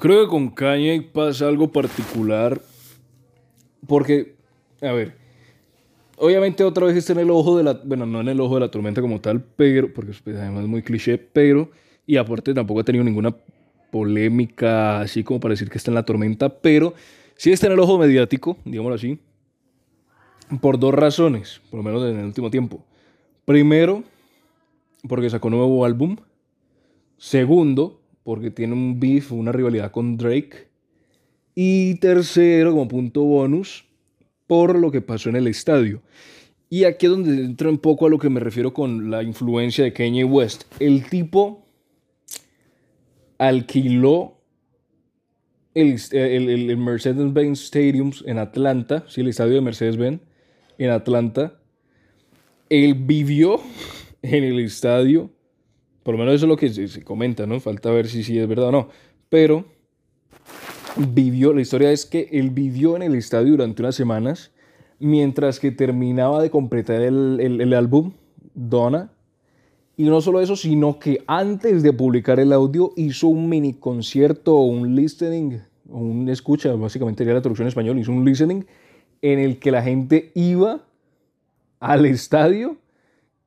Creo que con Kanye pasa algo particular. Porque, a ver, obviamente otra vez está en el ojo de la. Bueno, no en el ojo de la tormenta como tal, pero. Porque pues, además es muy cliché, pero. Y aparte tampoco ha tenido ninguna polémica así como para decir que está en la tormenta, pero sí está en el ojo mediático, digámoslo así, por dos razones, por lo menos en el último tiempo. Primero, porque sacó un nuevo álbum. Segundo, porque tiene un beef, una rivalidad con Drake. Y tercero, como punto bonus, por lo que pasó en el estadio. Y aquí es donde entro un poco a lo que me refiero con la influencia de Kanye West. El tipo alquiló el, el, Mercedes-Benz Stadium en Atlanta, sí, el estadio de Mercedes-Benz en Atlanta. Él vivió en el estadio, por lo menos eso es lo que se, comenta, ¿no? Falta ver si, si es verdad o no. Pero vivió, la historia es que él vivió en el estadio durante unas semanas, mientras que terminaba de completar el, el álbum, Donna, y no solo eso, sino que antes de publicar el audio hizo un mini concierto un listening, un escucha, básicamente era la traducción en español, hizo un listening en el que la gente iba al estadio,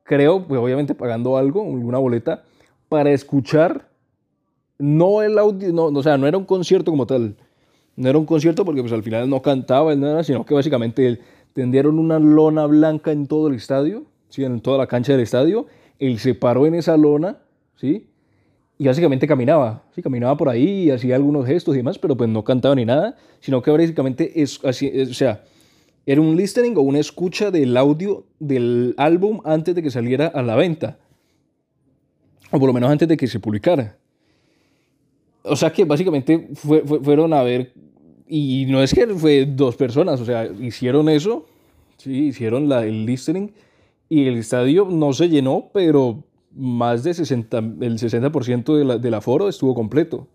creo, pues obviamente pagando algo, una boleta, para escuchar, no el audio, no, o sea, no era un concierto como tal, no era un concierto porque pues al final no cantaba, nada, sino que básicamente tendieron una lona blanca en todo el estadio, ¿sí? en toda la cancha del estadio, él se paró en esa lona, ¿sí? Y básicamente caminaba, ¿sí? Caminaba por ahí y hacía algunos gestos y demás, pero pues no cantaba ni nada, sino que básicamente es así, o sea, era un listening o una escucha del audio del álbum antes de que saliera a la venta. O por lo menos antes de que se publicara. O sea que básicamente fueron a ver, y no es que fue dos personas, o sea, hicieron eso, sí, hicieron la, el listening y el estadio no se llenó, pero más de 60, el 60% de la, del aforo estuvo completo.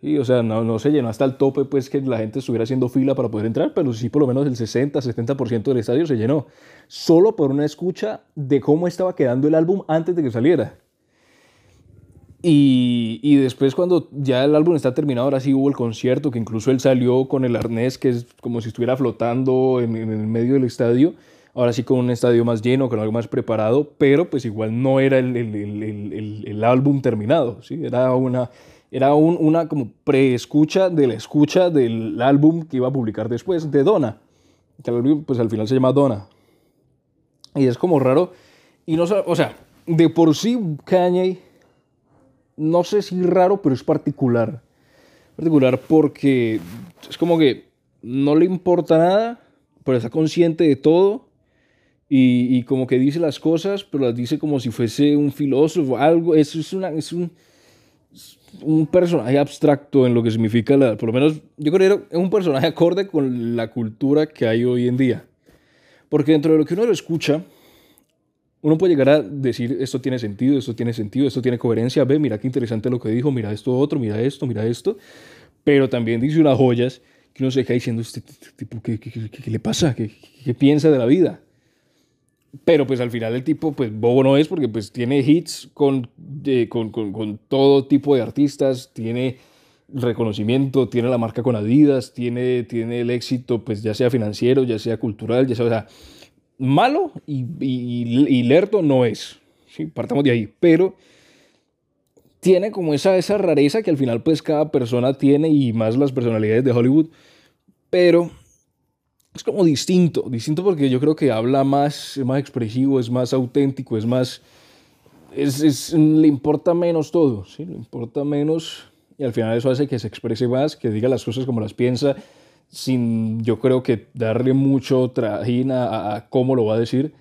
Sí, o sea, no, no, se llenó hasta el tope, pues que la gente estuviera haciendo fila para poder entrar, pero sí por lo menos el 60-70% del estadio se llenó, solo por una escucha de cómo estaba quedando el álbum antes de que saliera. Y, y, después cuando ya el álbum está terminado, ahora sí hubo el concierto, que incluso él salió con el arnés, que es como si estuviera flotando en, en el medio del estadio, ahora sí con un estadio más lleno, con algo más preparado, pero pues igual no era el, el, el, el álbum terminado, ¿sí? era una, era un, una como preescucha de la escucha del álbum que iba a publicar después, de Donna, que pues al final se llama Donna. Y es como raro, y no o sea, de por sí Kanye, no sé si raro, pero es particular. Particular porque es como que no le importa nada, pero está consciente de todo y, como que dice las cosas, pero las dice como si fuese un filósofo, algo. Eso es, una, es un, un personaje abstracto en lo que significa, la, por lo menos yo creo que es un personaje acorde con la cultura que hay hoy en día. Porque dentro de lo que uno lo escucha, uno puede llegar a decir, esto tiene sentido, esto tiene sentido, esto tiene coherencia, ve, mira qué interesante lo que dijo, mira esto otro, mira esto, mira esto, pero también dice unas joyas que uno se queda diciendo, este tipo, ¿qué, le pasa? ¿Qué, ¿Qué piensa de la vida? Pero pues al final el tipo, pues bobo no es porque pues tiene hits con, con, con, con, todo tipo de artistas, tiene reconocimiento, tiene la marca con Adidas, tiene, tiene el éxito pues ya sea financiero, ya sea cultural, ya sea, malo y, y, y no es, ¿sí? partamos de ahí, pero tiene como esa, esa rareza que al final pues cada persona tiene y más las personalidades de Hollywood, pero es como distinto, distinto porque yo creo que habla más, es más expresivo, es más auténtico, es más, es, le importa menos todo, ¿sí? le importa menos y al final eso hace que se exprese más, que diga las cosas como las piensa, sin yo creo que darle mucho trajín a, a cómo lo va a decir,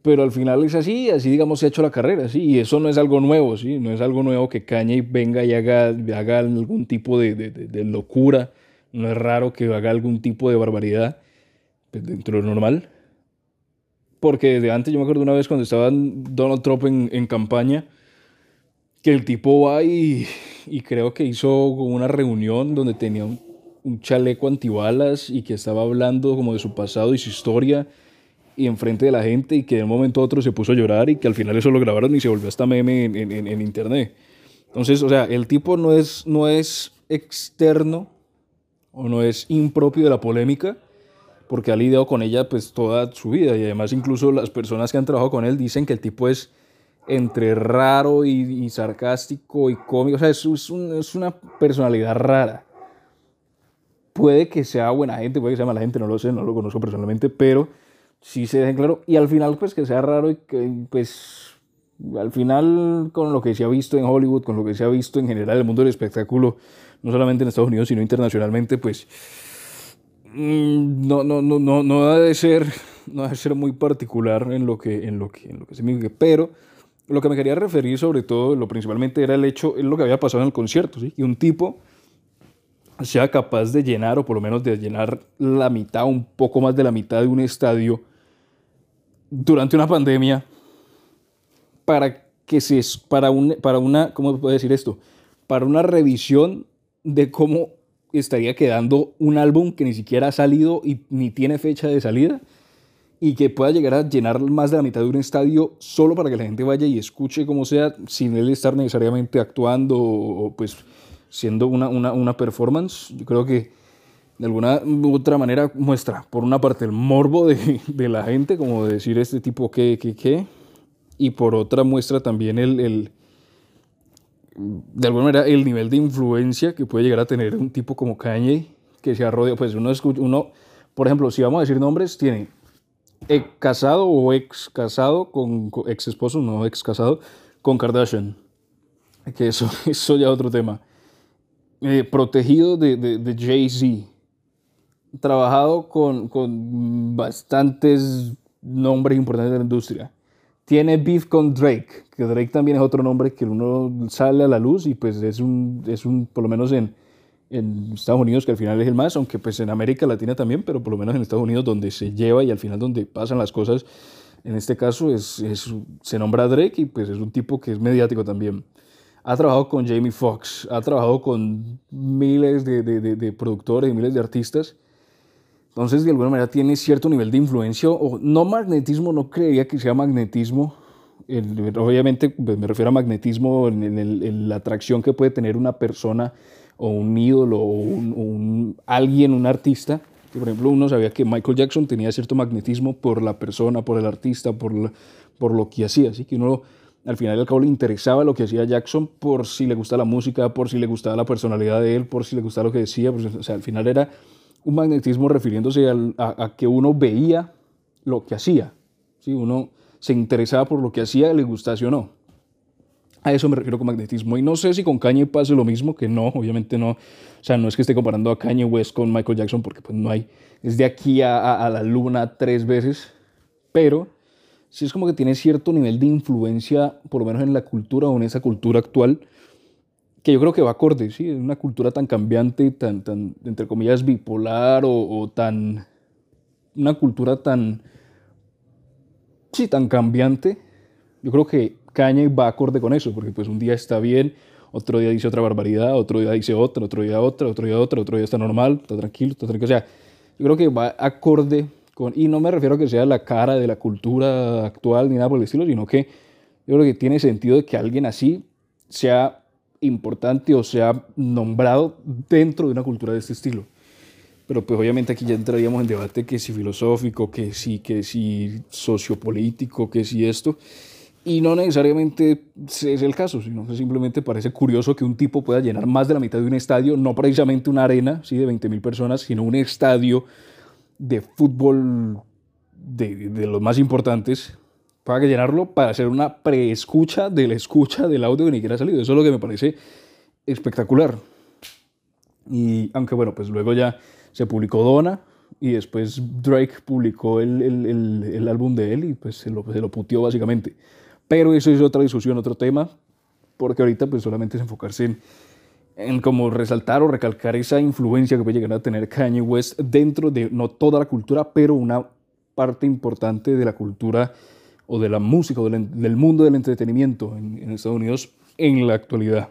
pero al final es así, así digamos se ha hecho la carrera, ¿sí? y eso no es algo nuevo, ¿sí? no es algo nuevo que Caña venga y haga, haga algún tipo de, de, de locura, no es raro que haga algún tipo de barbaridad dentro de lo normal. Porque desde antes, yo me acuerdo una vez cuando estaba Donald Trump en, en campaña, que el tipo va y, y, creo que hizo una reunión donde tenía un, un, chaleco antibalas y que estaba hablando como de su pasado y su historia y enfrente de la gente y que de un momento a otro se puso a llorar y que al final eso lo grabaron y se volvió hasta meme en, en, internet. Entonces, o sea, el tipo no es, no es externo o no es impropio de la polémica, porque ha lidiado con ella pues toda su vida y además incluso las personas que han trabajado con él dicen que el tipo es entre raro y, sarcástico y cómico, o sea, es, es, una personalidad rara. Puede que sea buena gente, puede que sea mala gente, no lo sé, no lo conozco personalmente, pero sí se deja claro. Y al final, pues que sea raro y que, pues, al final, con lo que se ha visto en Hollywood, con lo que se ha visto en general en el mundo del espectáculo, no solamente en Estados Unidos, sino internacionalmente, pues, mm, no, no, no, no, no ha de ser, no ha de ser muy particular en lo que, en lo que, en lo que significa, pero lo que me quería referir sobre todo, lo principalmente era el hecho, es lo que había pasado en el concierto, ¿sí? que un tipo sea capaz de llenar, o por lo menos de llenar la mitad, un poco más de la mitad de un estadio durante una pandemia, para que se, para, un, para una, ¿cómo puedo decir esto? Para una revisión de cómo estaría quedando un álbum que ni siquiera ha salido y ni tiene fecha de salida y que pueda llegar a llenar más de la mitad de un estadio solo para que la gente vaya y escuche como sea, sin él estar necesariamente actuando o, pues siendo una, una, una, performance. Yo creo que de alguna otra manera muestra, por una parte, el morbo de, de la gente, como decir este tipo que, que, que, y por otra muestra también el, el, de alguna manera, el nivel de influencia que puede llegar a tener un tipo como Kanye, que se ha rodeado, pues uno, uno, por ejemplo, si vamos a decir nombres, tiene casado o ex casado con, ex esposo, no ex casado, con Kardashian. Que eso, eso ya otro tema. Eh, protegido de, de, Jay-Z. Trabajado con, con bastantes nombres importantes de la industria. Tiene beef con Drake, que Drake también es otro nombre que uno sale a la luz y pues es un, es un por lo menos en, en Estados Unidos, que al final es el más, aunque pues en América Latina también, pero por lo menos en Estados Unidos donde se lleva y al final donde pasan las cosas, en este caso es, se nombra Drake y pues es un tipo que es mediático también. Ha trabajado con Jamie Foxx, ha trabajado con miles de, de, de, productores y miles de artistas. Entonces, de alguna manera tiene cierto nivel de influencia, o no magnetismo, no creería que sea magnetismo. obviamente pues, me refiero a magnetismo en, en la atracción que puede tener una persona o un ídolo o un, alguien, un artista. Por ejemplo, uno sabía que Michael Jackson tenía cierto magnetismo por la persona, por el artista, por, por lo que hacía. Así que uno al final y al cabo le interesaba lo que hacía Jackson por si le gustaba la música, por si le gustaba la personalidad de él, por si le gustaba lo que decía. Pues, o sea, al final era un magnetismo refiriéndose a, que uno veía lo que hacía. ¿sí? Uno se interesaba por lo que hacía, le gustase o no. A eso me refiero con magnetismo. Y no sé si con Kanye pase lo mismo, que no, obviamente no. O sea, no es que esté comparando a Kanye West con Michael Jackson, porque pues no hay. Es de aquí a, la luna tres veces. Pero sí es como que tiene cierto nivel de influencia, por lo menos en la cultura o en esa cultura actual, que yo creo que va acorde, ¿sí? Es una cultura tan cambiante, tan, tan entre comillas, bipolar o, o tan. Una cultura tan. Sí, tan cambiante. Yo creo que Kanye va acorde con eso, porque pues un día está bien, otro día dice otra barbaridad, otro día dice otra, otro día otra, otro día otra, otro día está normal, está tranquilo, está tranquilo. O sea, yo creo que va acorde con, y no me refiero a que sea la cara de la cultura actual ni nada por el estilo, sino que yo creo que tiene sentido de que alguien así sea importante o sea nombrado dentro de una cultura de este estilo. Pero pues obviamente aquí ya entraríamos en debate que si filosófico, que si, que si sociopolítico, que si esto. Y no necesariamente es el caso, sino que simplemente parece curioso que un tipo pueda llenar más de la mitad de un estadio, no precisamente una arena ¿sí? de 20.000 personas, sino un estadio de fútbol de, de, los más importantes, para que llenarlo para hacer una preescucha de la escucha del audio que ni siquiera ha salido. Eso es lo que me parece espectacular. Y aunque bueno, pues luego ya se publicó Donna y después Drake publicó el, el, el, álbum de él y pues se lo, se lo puteó básicamente. Pero eso es otra discusión, otro tema, porque ahorita pues solamente es enfocarse en, en como resaltar o recalcar esa influencia que puede llegar a tener Kanye West dentro de no toda la cultura, pero una parte importante de la cultura o de la música, o del, mundo del entretenimiento en, en Estados Unidos en la actualidad.